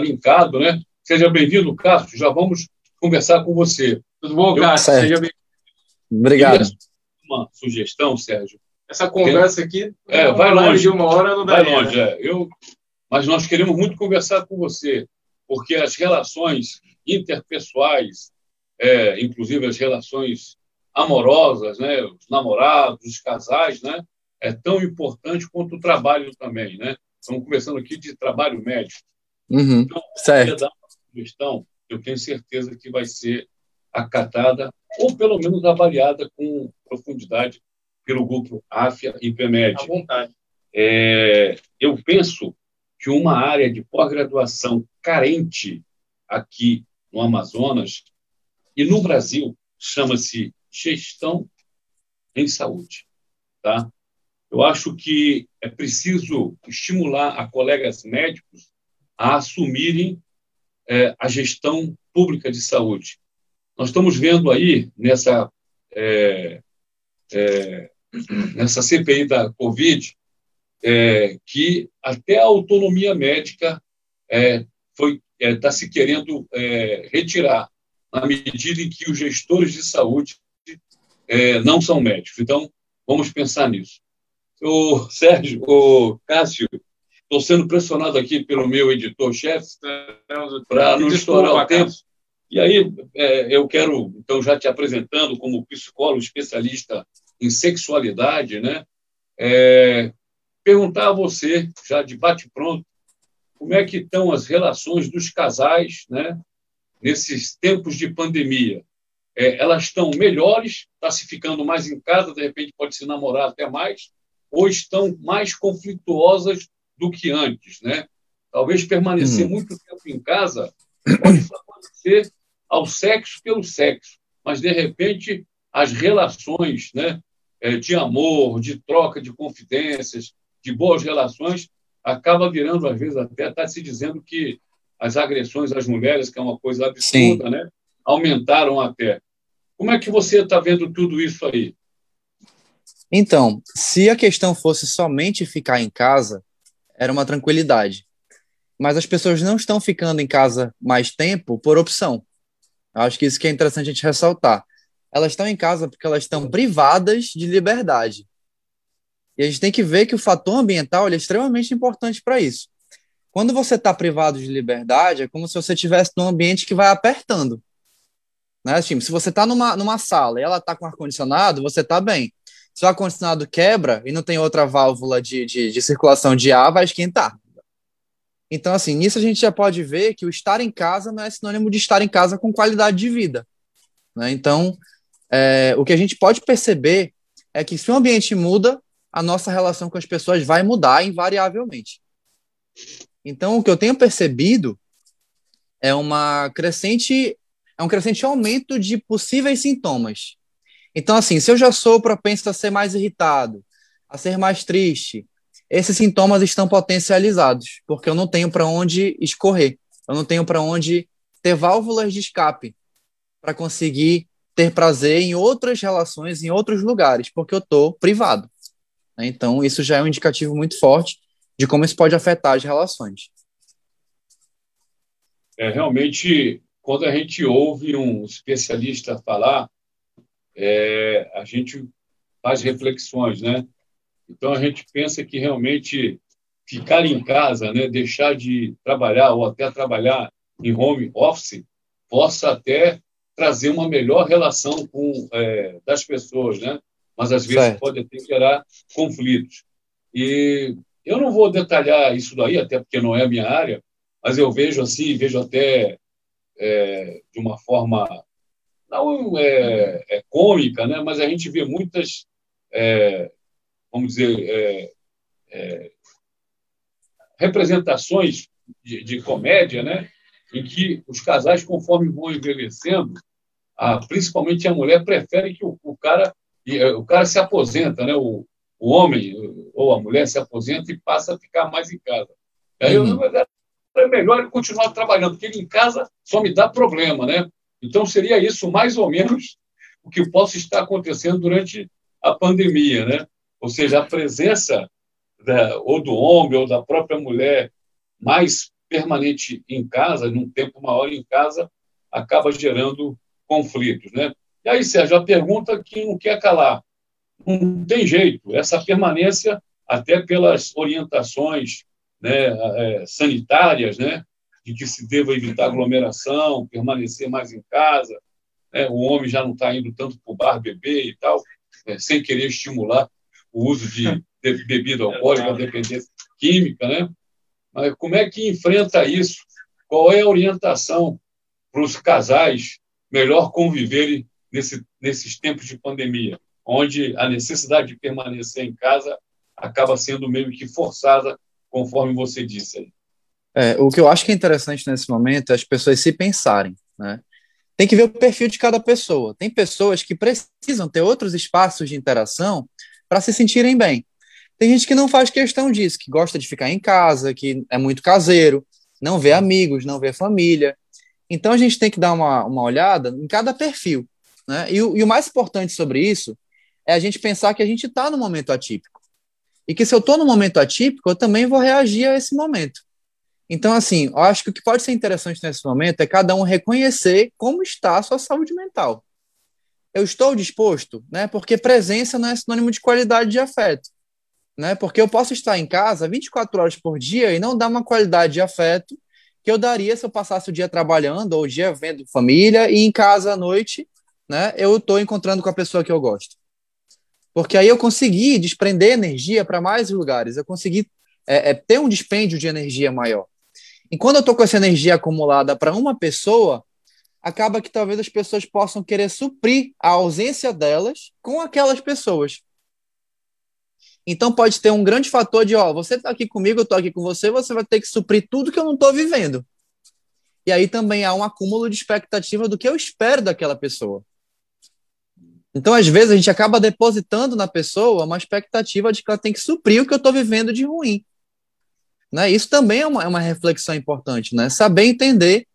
linkado, né? Seja bem-vindo, Cássio, já vamos conversar com você. Tudo bom, Cássio? Seja bem-vindo. Obrigado. Uma sugestão, Sérgio. Essa conversa aqui é, vai longe de uma hora não dá. Vai longe, é. Eu, mas nós queremos muito conversar com você, porque as relações interpessoais, é, inclusive as relações amorosas, né, os namorados, os casais, né, é tão importante quanto o trabalho também, né? Estamos conversando aqui de trabalho médico. Uhum, então, certo. Dar uma sugestão, eu tenho certeza que vai ser acatada ou pelo menos avaliada com profundidade pelo grupo AFIA e PEMED. À vontade. É, eu penso que uma área de pós-graduação carente aqui no Amazonas e no Brasil, chama-se gestão em saúde. Tá? Eu acho que é preciso estimular a colegas médicos a assumirem é, a gestão pública de saúde. Nós estamos vendo aí, nessa, é, é, nessa CPI da Covid, é, que até a autonomia médica foi está se querendo retirar, na medida em que os gestores de saúde não são médicos. Então, vamos pensar nisso. O Sérgio, o Cássio, estou sendo pressionado aqui pelo meu editor-chefe para não estourar o tempo. E aí, é, eu quero, então, já te apresentando como psicólogo especialista em sexualidade, né? É, perguntar a você, já de bate-pronto, como é que estão as relações dos casais, né? Nesses tempos de pandemia. É, elas estão melhores, está se ficando mais em casa, de repente pode se namorar até mais, ou estão mais conflituosas do que antes, né? Talvez permanecer hum. muito tempo em casa pode favorecer ao sexo pelo sexo, mas de repente as relações, né, é, de amor, de troca de confidências, de boas relações, acaba virando às vezes até está se dizendo que as agressões às mulheres, que é uma coisa absurda, Sim. né, aumentaram até. Como é que você está vendo tudo isso aí? Então, se a questão fosse somente ficar em casa, era uma tranquilidade. Mas as pessoas não estão ficando em casa mais tempo por opção. Acho que isso que é interessante a gente ressaltar. Elas estão em casa porque elas estão privadas de liberdade. E a gente tem que ver que o fator ambiental é extremamente importante para isso. Quando você está privado de liberdade, é como se você estivesse num ambiente que vai apertando. Né, tipo, se você está numa, numa sala e ela está com ar-condicionado, você está bem. Se o ar-condicionado quebra e não tem outra válvula de, de, de circulação de ar, vai esquentar. Então, assim, nisso a gente já pode ver que o estar em casa não é sinônimo de estar em casa com qualidade de vida. Né? Então, é, o que a gente pode perceber é que se o ambiente muda, a nossa relação com as pessoas vai mudar invariavelmente. Então, o que eu tenho percebido é uma crescente é um crescente aumento de possíveis sintomas. Então, assim, se eu já sou propenso a ser mais irritado, a ser mais triste, esses sintomas estão potencializados, porque eu não tenho para onde escorrer, eu não tenho para onde ter válvulas de escape para conseguir ter prazer em outras relações, em outros lugares, porque eu estou privado. Né? Então, isso já é um indicativo muito forte de como isso pode afetar as relações. É, realmente, quando a gente ouve um especialista falar, é, a gente faz reflexões, né? Então a gente pensa que realmente ficar em casa, né, deixar de trabalhar ou até trabalhar em home office, possa até trazer uma melhor relação com é, das pessoas, né? Mas às vezes certo. pode até gerar conflitos. E eu não vou detalhar isso daí, até porque não é a minha área, mas eu vejo assim, vejo até é, de uma forma não é, é, cômica, né? mas a gente vê muitas, é, vamos dizer, é, é, representações de, de, comédia, né? em que os casais, conforme vão envelhecendo, a, principalmente a mulher prefere que o, o cara é, o cara se aposenta, né? O, o homem ou a mulher se aposenta e passa a ficar mais em casa. Aí uhum. eu, é melhor ele continuar trabalhando, porque ele em casa só me dá problema, né? Então, seria isso mais ou menos o que possa estar acontecendo durante a pandemia, né? Ou seja, a presença da, ou do homem ou da própria mulher mais permanente em casa, num tempo maior em casa, acaba gerando conflitos, né? E aí, Sérgio, a pergunta que não quer calar. Não tem jeito, essa permanência, até pelas orientações né, é, sanitárias, né, de que se deva evitar aglomeração, permanecer mais em casa. Né? O homem já não está indo tanto para o bar beber e tal, né? sem querer estimular o uso de, de bebida alcoólica, dependência química. Né? Mas como é que enfrenta isso? Qual é a orientação para os casais melhor conviverem nesse, nesses tempos de pandemia, onde a necessidade de permanecer em casa acaba sendo meio que forçada, conforme você disse aí? É, o que eu acho que é interessante nesse momento é as pessoas se pensarem, né? Tem que ver o perfil de cada pessoa. Tem pessoas que precisam ter outros espaços de interação para se sentirem bem. Tem gente que não faz questão disso, que gosta de ficar em casa, que é muito caseiro. não vê amigos, não vê família. Então a gente tem que dar uma, uma olhada em cada perfil. Né? E, e o mais importante sobre isso é a gente pensar que a gente está no momento atípico. E que se eu estou no momento atípico, eu também vou reagir a esse momento. Então, assim, eu acho que o que pode ser interessante nesse momento é cada um reconhecer como está a sua saúde mental. Eu estou disposto, né? Porque presença não é sinônimo de qualidade de afeto, né? Porque eu posso estar em casa 24 horas por dia e não dar uma qualidade de afeto que eu daria se eu passasse o dia trabalhando ou o dia vendo família e em casa à noite, né? Eu estou encontrando com a pessoa que eu gosto. Porque aí eu consegui desprender energia para mais lugares, eu consegui é, é, ter um dispêndio de energia maior. E quando eu estou com essa energia acumulada para uma pessoa, acaba que talvez as pessoas possam querer suprir a ausência delas com aquelas pessoas. Então pode ter um grande fator de, ó, você está aqui comigo, eu estou aqui com você, você vai ter que suprir tudo que eu não estou vivendo. E aí também há um acúmulo de expectativa do que eu espero daquela pessoa. Então, às vezes, a gente acaba depositando na pessoa uma expectativa de que ela tem que suprir o que eu estou vivendo de ruim. Né? Isso também é uma, é uma reflexão importante, né? Saber entender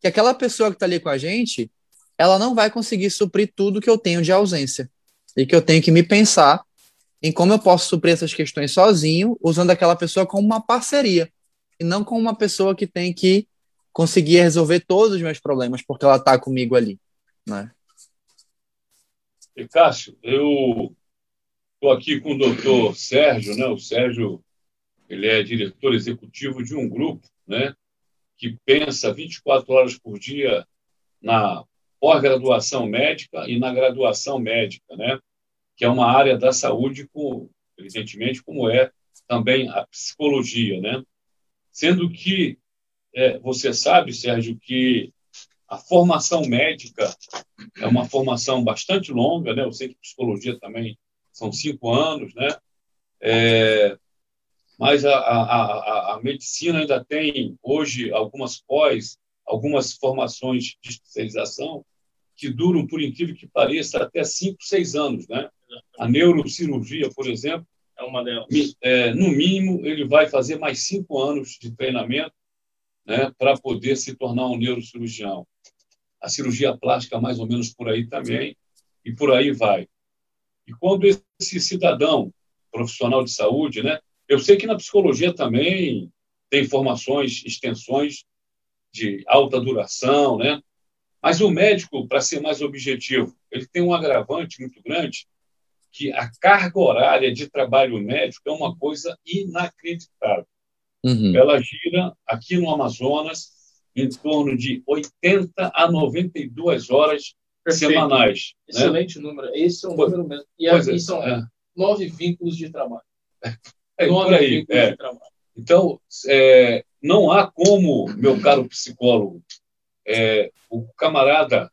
que aquela pessoa que está ali com a gente, ela não vai conseguir suprir tudo que eu tenho de ausência. E que eu tenho que me pensar em como eu posso suprir essas questões sozinho, usando aquela pessoa como uma parceria, e não como uma pessoa que tem que conseguir resolver todos os meus problemas porque ela está comigo ali. Né? E Cássio, eu estou aqui com o doutor Sérgio, né? o Sérgio ele é diretor executivo de um grupo né, que pensa 24 horas por dia na pós-graduação médica e na graduação médica, né, que é uma área da saúde, evidentemente, como é também a psicologia. Né? Sendo que é, você sabe, Sérgio, que a formação médica é uma formação bastante longa, né? Eu sei que psicologia também são cinco anos, né? É, mas a, a, a, a medicina ainda tem, hoje, algumas pós, algumas formações de especialização que duram, por incrível que pareça, até cinco, seis anos. Né? A neurocirurgia, por exemplo, é uma delas. É, no mínimo, ele vai fazer mais cinco anos de treinamento né, para poder se tornar um neurocirurgião. A cirurgia plástica, mais ou menos por aí também, e por aí vai. E quando esse cidadão profissional de saúde, né, eu sei que na psicologia também tem formações, extensões de alta duração, né? Mas o médico, para ser mais objetivo, ele tem um agravante muito grande, que a carga horária de trabalho médico é uma coisa inacreditável. Uhum. Ela gira aqui no Amazonas em torno de 80 a 92 horas Perfeito. semanais. Né? Excelente né? número. Esse é um número mesmo. E aqui é, são é. nove vínculos de trabalho. É, por aí. É. Então, é, não há como, meu caro psicólogo, é, o camarada,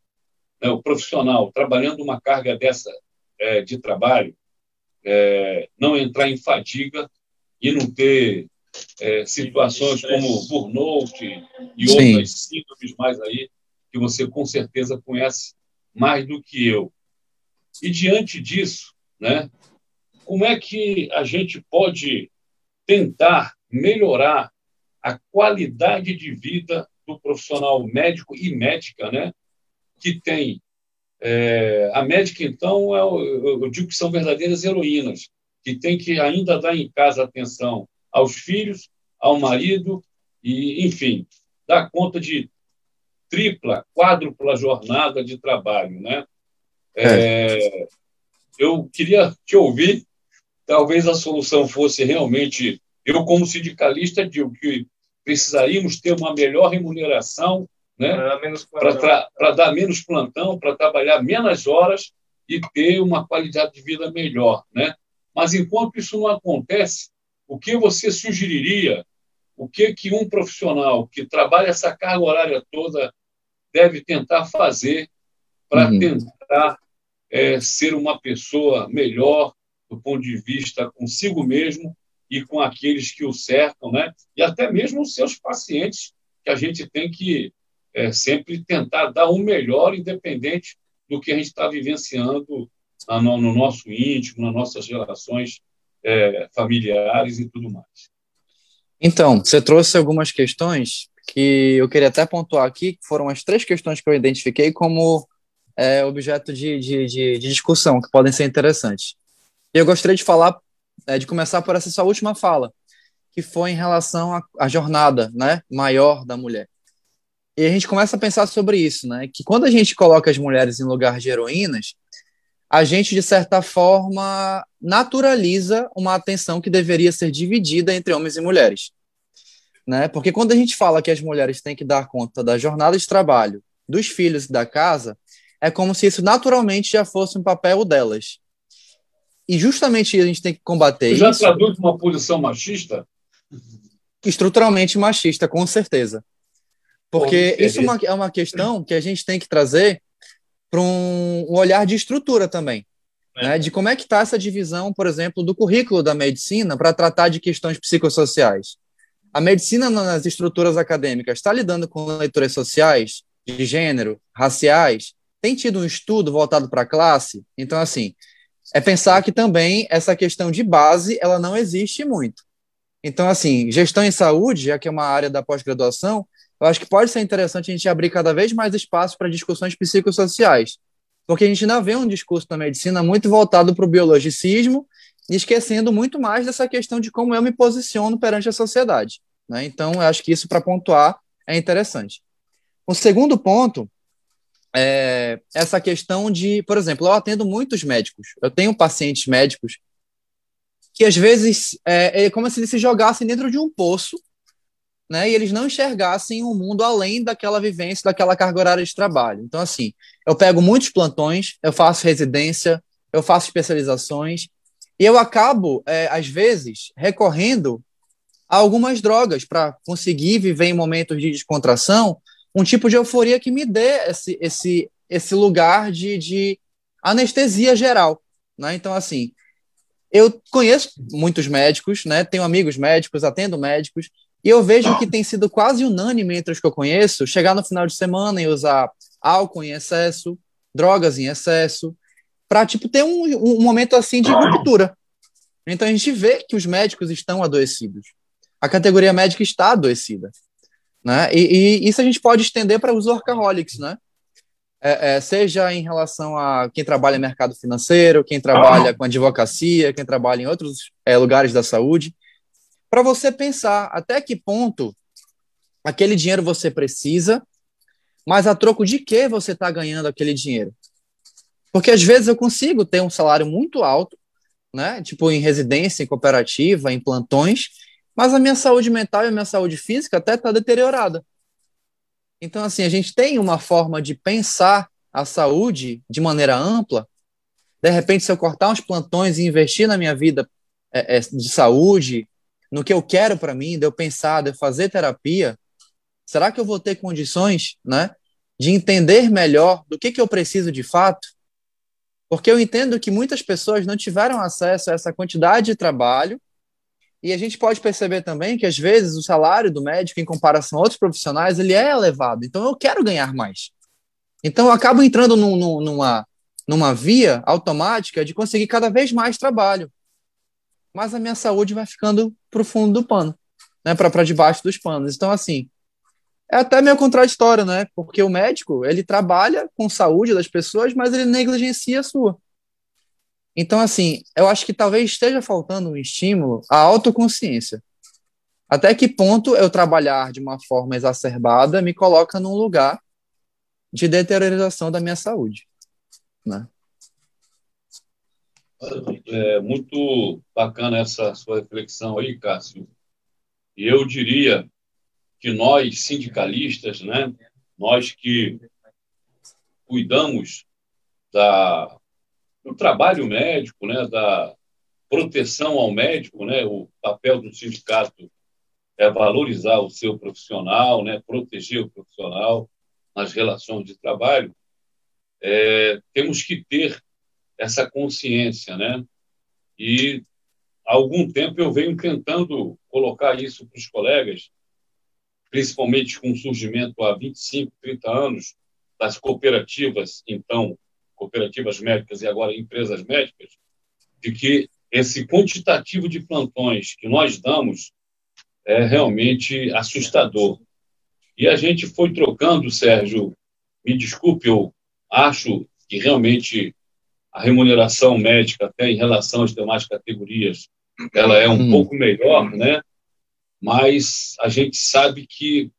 né, o profissional, trabalhando uma carga dessa é, de trabalho, é, não entrar em fadiga e não ter é, situações como burnout e Sim. outras síndromes mais aí, que você com certeza conhece mais do que eu. E diante disso, né, como é que a gente pode tentar melhorar a qualidade de vida do profissional médico e médica, né? Que tem é, a médica, então, é, eu digo que são verdadeiras heroínas, que tem que ainda dar em casa atenção aos filhos, ao marido e, enfim, dar conta de tripla, quádrupla jornada de trabalho, né? É. É, eu queria te ouvir talvez a solução fosse realmente, eu como sindicalista digo que precisaríamos ter uma melhor remuneração, né, para dar menos plantão, para trabalhar menos horas e ter uma qualidade de vida melhor, né? Mas enquanto isso não acontece, o que você sugeriria? O que que um profissional que trabalha essa carga horária toda deve tentar fazer para uhum. tentar é, ser uma pessoa melhor, do ponto de vista consigo mesmo e com aqueles que o cercam, né? E até mesmo os seus pacientes, que a gente tem que é, sempre tentar dar o melhor, independente do que a gente está vivenciando no, no, nosso íntimo, nas nossas relações é, familiares e tudo mais. Então, você trouxe algumas questões que eu queria até pontuar aqui, que foram as três questões que eu identifiquei como é, objeto de, de, de, de, discussão, que podem ser interessantes. E eu gostaria de falar, é, de começar por essa sua última fala, que foi em relação à jornada né, maior da mulher. E a gente começa a pensar sobre isso, né? Que quando a gente coloca as mulheres em lugar de heroínas, a gente, de certa forma, naturaliza uma atenção que deveria ser dividida entre homens e mulheres. Né? Porque quando a gente fala que as mulheres têm que dar conta da jornada de trabalho, dos filhos e da casa, é como se isso naturalmente já fosse um papel delas. E justamente a gente tem que combater já isso. Já traduz uma posição machista? Estruturalmente machista, com certeza. Porque isso é uma, é uma questão que a gente tem que trazer para um, um, olhar de estrutura também. É. Né? De como é que está essa divisão, por exemplo, do currículo da medicina para tratar de questões psicossociais. A medicina nas estruturas acadêmicas está lidando com leituras sociais, de gênero, raciais, tem tido um estudo voltado para a classe, então assim, é pensar que também essa questão de base, ela não existe muito. Então assim, gestão em saúde, já que é uma área da pós-graduação, eu acho que pode ser interessante a gente abrir cada vez mais espaço para discussões psicossociais, porque a gente ainda vê um discurso na medicina muito voltado para o biologicismo e esquecendo muito mais dessa questão de como eu me posiciono perante a sociedade. Né? Então, eu acho que isso, para pontuar, é interessante. O segundo ponto é essa questão de, por exemplo, eu atendo muitos médicos, eu tenho pacientes médicos que às vezes é, é como se eles se jogassem dentro de um poço né, e eles não enxergassem um mundo além daquela vivência, daquela carga horária de trabalho. Então, assim, eu pego muitos plantões, eu faço residência, eu faço especializações, e eu acabo, é, às vezes, recorrendo a algumas drogas para conseguir viver em momentos de descontração um tipo de euforia que me dê esse, esse, esse lugar de, de anestesia geral. Né? Então, assim, eu conheço muitos médicos, né? tenho amigos médicos, atendo médicos, e eu vejo que tem sido quase unânime entre os que eu conheço chegar no final de semana e usar álcool em excesso, drogas em excesso, para tipo, ter um, um momento assim de ruptura. Então a gente vê que os médicos estão adoecidos. A categoria médica está adoecida. Né? E, e isso a gente pode estender para os workaholics, né? É, é, seja em relação a quem trabalha em mercado financeiro, quem trabalha com advocacia, quem trabalha em outros é, lugares da saúde para você pensar até que ponto aquele dinheiro você precisa, mas a troco de que você está ganhando aquele dinheiro. Porque às vezes eu consigo ter um salário muito alto, né? Tipo em residência, em cooperativa, em plantões, mas a minha saúde mental e a minha saúde física até está deteriorada. Então, assim, a gente tem uma forma de pensar a saúde de maneira ampla. De repente, se eu cortar uns plantões e investir na minha vida é, é, de saúde, no que eu quero para mim, de eu pensar, de eu fazer terapia, será que eu vou ter condições, né, de entender melhor do que, que eu preciso de fato? Porque eu entendo que muitas pessoas não tiveram acesso a essa quantidade de trabalho e a gente pode perceber também que às vezes o salário do médico em comparação a outros profissionais ele é elevado. Então eu quero ganhar mais. Então eu acabo entrando num, numa numa via automática de conseguir cada vez mais trabalho mas a minha saúde vai ficando pro fundo do pano, né, para debaixo dos panos. Então, assim, é até meio contraditório, né? Porque o médico, ele trabalha com saúde das pessoas, mas ele negligencia a sua. Então, assim, eu acho que talvez esteja faltando um estímulo à autoconsciência. Até que ponto eu trabalhar de uma forma exacerbada me coloca num lugar de deterioração da minha saúde, né? É muito bacana essa sua reflexão aí, Cássio. E eu diria que nós, sindicalistas, né, nós que cuidamos da, do trabalho médico, né, da proteção ao médico, né, o papel do sindicato é valorizar o seu profissional, né, proteger o profissional nas relações de trabalho, é, temos que ter essa consciência, né? E há algum tempo eu venho tentando colocar isso para os colegas, principalmente com o surgimento há 25, 30 anos das cooperativas, então cooperativas médicas e agora empresas médicas, de que esse quantitativo de plantões que nós damos é realmente assustador. E a gente foi trocando, Sérgio, me desculpe, eu acho que realmente a remuneração médica, até em relação às demais categorias, ela é um hum. pouco melhor, né? Mas a gente sabe que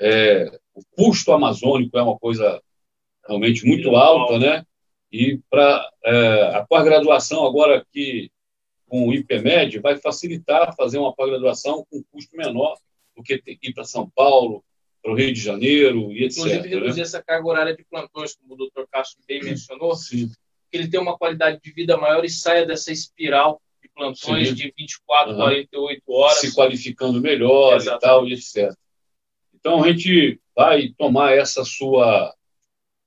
é, o custo amazônico é uma coisa realmente muito alta, né? E para é, a pós-graduação agora aqui com o IPMED vai facilitar fazer uma pós-graduação com custo menor do que ir para São Paulo, para o Rio de Janeiro e etc. Inclusive, reduzir né? essa carga horária de plantões, como o doutor Castro bem mencionou, Sim. Que ele tenha uma qualidade de vida maior e saia dessa espiral de plantões Sim. de 24, uhum. 48 horas. Se qualificando melhor Exatamente. e tal, e etc. Então, a gente vai tomar essa sua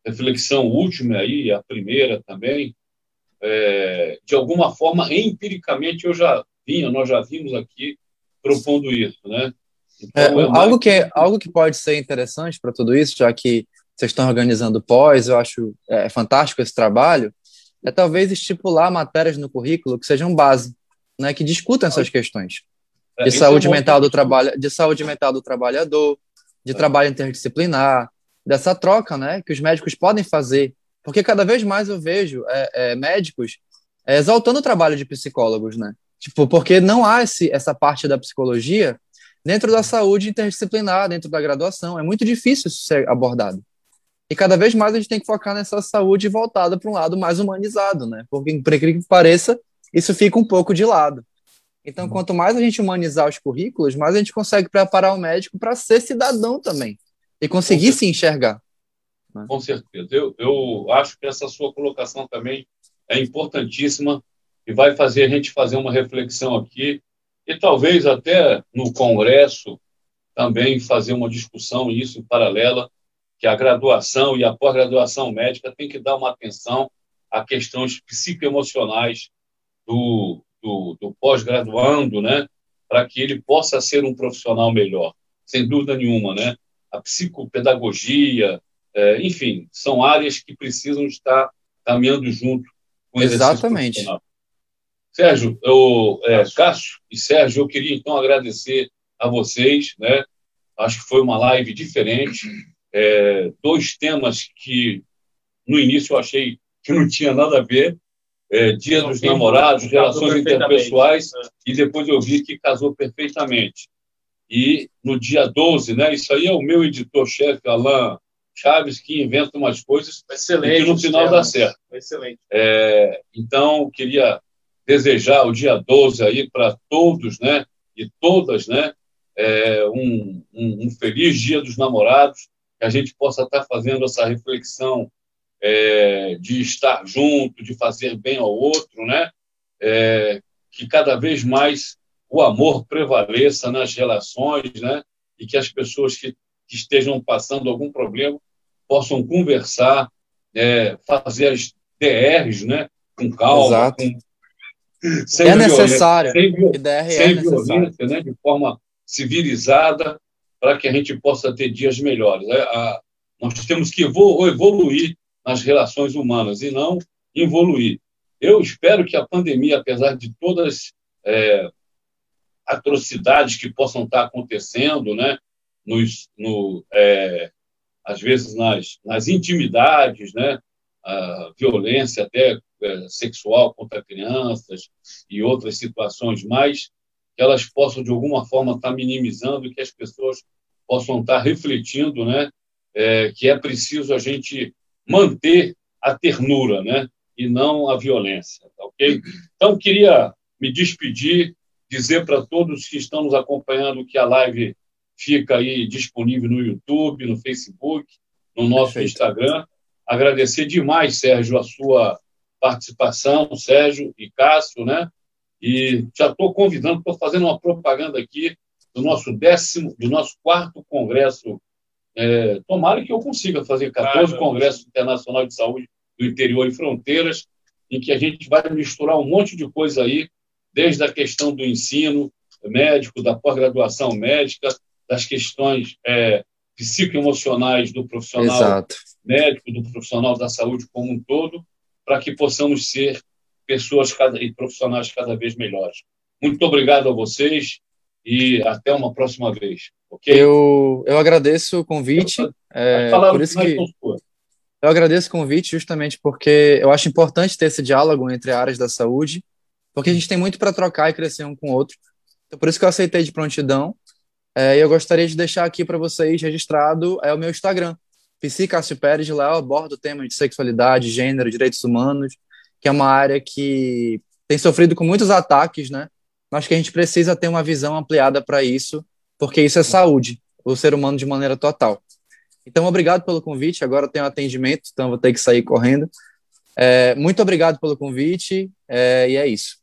reflexão última aí, a primeira também, é, de alguma forma, empiricamente, eu já vinha, nós já vimos aqui propondo isso, né? Então, é, é algo, que, é, algo que pode ser interessante para tudo isso, já que vocês estão organizando pós, eu acho é, fantástico esse trabalho, é talvez estipular matérias no currículo que sejam base, né, que discutam essas questões. É, de saúde é mental do trabalho, de saúde mental do trabalhador, de trabalho interdisciplinar, dessa troca, né, que os médicos podem fazer, porque cada vez mais eu vejo é, médicos exaltando o trabalho de psicólogos, né, tipo, porque não há esse, essa parte da psicologia dentro da saúde interdisciplinar, dentro da graduação. É muito difícil isso ser abordado. E cada vez mais a gente tem que focar nessa saúde voltada para um lado mais humanizado, né? Porque, por incrível que pareça, isso fica um pouco de lado. Então, uhum. quanto mais a gente humanizar os currículos, mais a gente consegue preparar o médico para ser cidadão também e conseguir se enxergar. Com certeza. Eu, eu acho que essa sua colocação também é importantíssima e vai fazer a gente fazer uma reflexão aqui e talvez até no Congresso também fazer uma discussão, isso em paralela, que a graduação e a pós-graduação médica tem que dar uma atenção a questões psicoemocionais do, do, do pós-graduando, né? para que ele possa ser um profissional melhor, sem dúvida nenhuma. Né? A psicopedagogia, é, enfim, são áreas que precisam estar caminhando junto com o Exatamente. Sérgio, eu, é, Cássio e Sérgio, eu queria então agradecer a vocês, né? Acho que foi uma live diferente, é, dois temas que no início eu achei que não tinha nada a ver, é, Dia dos Namorados, relações interpessoais, né? e depois eu vi que casou perfeitamente. E no dia 12, né? Isso aí é o meu editor-chefe, Alain Chaves, que inventa umas coisas Excelente, que no final dá certo. Excelente. É, então, queria desejar o dia 12 aí para todos, né, e todas, né, é, um, um, um, feliz dia dos namorados, que a gente possa estar fazendo essa reflexão é, de estar junto, de fazer bem ao outro, né, é, que cada vez mais o amor prevaleça nas relações, né, e que as pessoas que, que estejam passando algum problema possam conversar, é, fazer as DRs, né, com calma, Exato. com sem é necessário. Sem, é sem violência, né, de forma civilizada, para que a gente possa ter dias melhores. É, a, nós temos que evoluir nas relações humanas e não evoluir. Eu espero que a pandemia, apesar de todas é, atrocidades que possam estar acontecendo, né, nos, no, é, às vezes nas, nas intimidades, né, a violência até é, sexual contra crianças e outras situações mais, que elas possam, de alguma forma, estar minimizando e que as pessoas possam estar refletindo né, é, que é preciso a gente manter a ternura né, e não a violência. Tá ok? Então, queria me despedir, dizer para todos que estão nos acompanhando que a live fica aí disponível no YouTube, no Facebook, no nosso Perfeito. Instagram. Agradecer demais, Sérgio, a sua participação, Sérgio e Cássio, né? E já estou convidando, estou fazendo uma propaganda aqui do nosso décimo, do nosso quarto congresso. É, tomara que eu consiga fazer 14 ah, congressos internacional de saúde do interior e fronteiras, em que a gente vai misturar um monte de coisa aí, desde a questão do ensino médico, da pós-graduação médica, das questões é, psicoemocionais do profissional Exato. médico, do profissional da saúde como um todo, para que possamos ser pessoas cada, e profissionais cada vez melhores. Muito obrigado a vocês e até uma próxima vez. Eu, eu agradeço o convite. É, por isso que eu agradeço o convite justamente porque eu acho importante ter esse diálogo entre áreas da saúde, porque a gente tem muito para trocar e crescer um com o outro. Então, por isso que eu aceitei de prontidão. É, eu gostaria de deixar aqui para vocês registrado é o meu Instagram, Psi Cássio Pérez, lá eu abordo temas de sexualidade, gênero, direitos humanos, que é uma área que tem sofrido com muitos ataques, né? Mas que a gente precisa ter uma visão ampliada para isso, porque isso é saúde, o ser humano de maneira total. Então, obrigado pelo convite. Agora eu tenho atendimento, então vou ter que sair correndo. É, muito obrigado pelo convite é, e é isso.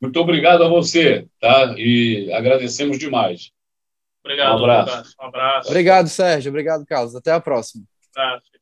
Muito obrigado a você, tá? E agradecemos demais. Obrigado, um abraço. Um abraço. Obrigado, Sérgio. Obrigado, Carlos. Até a próxima. Um abraço.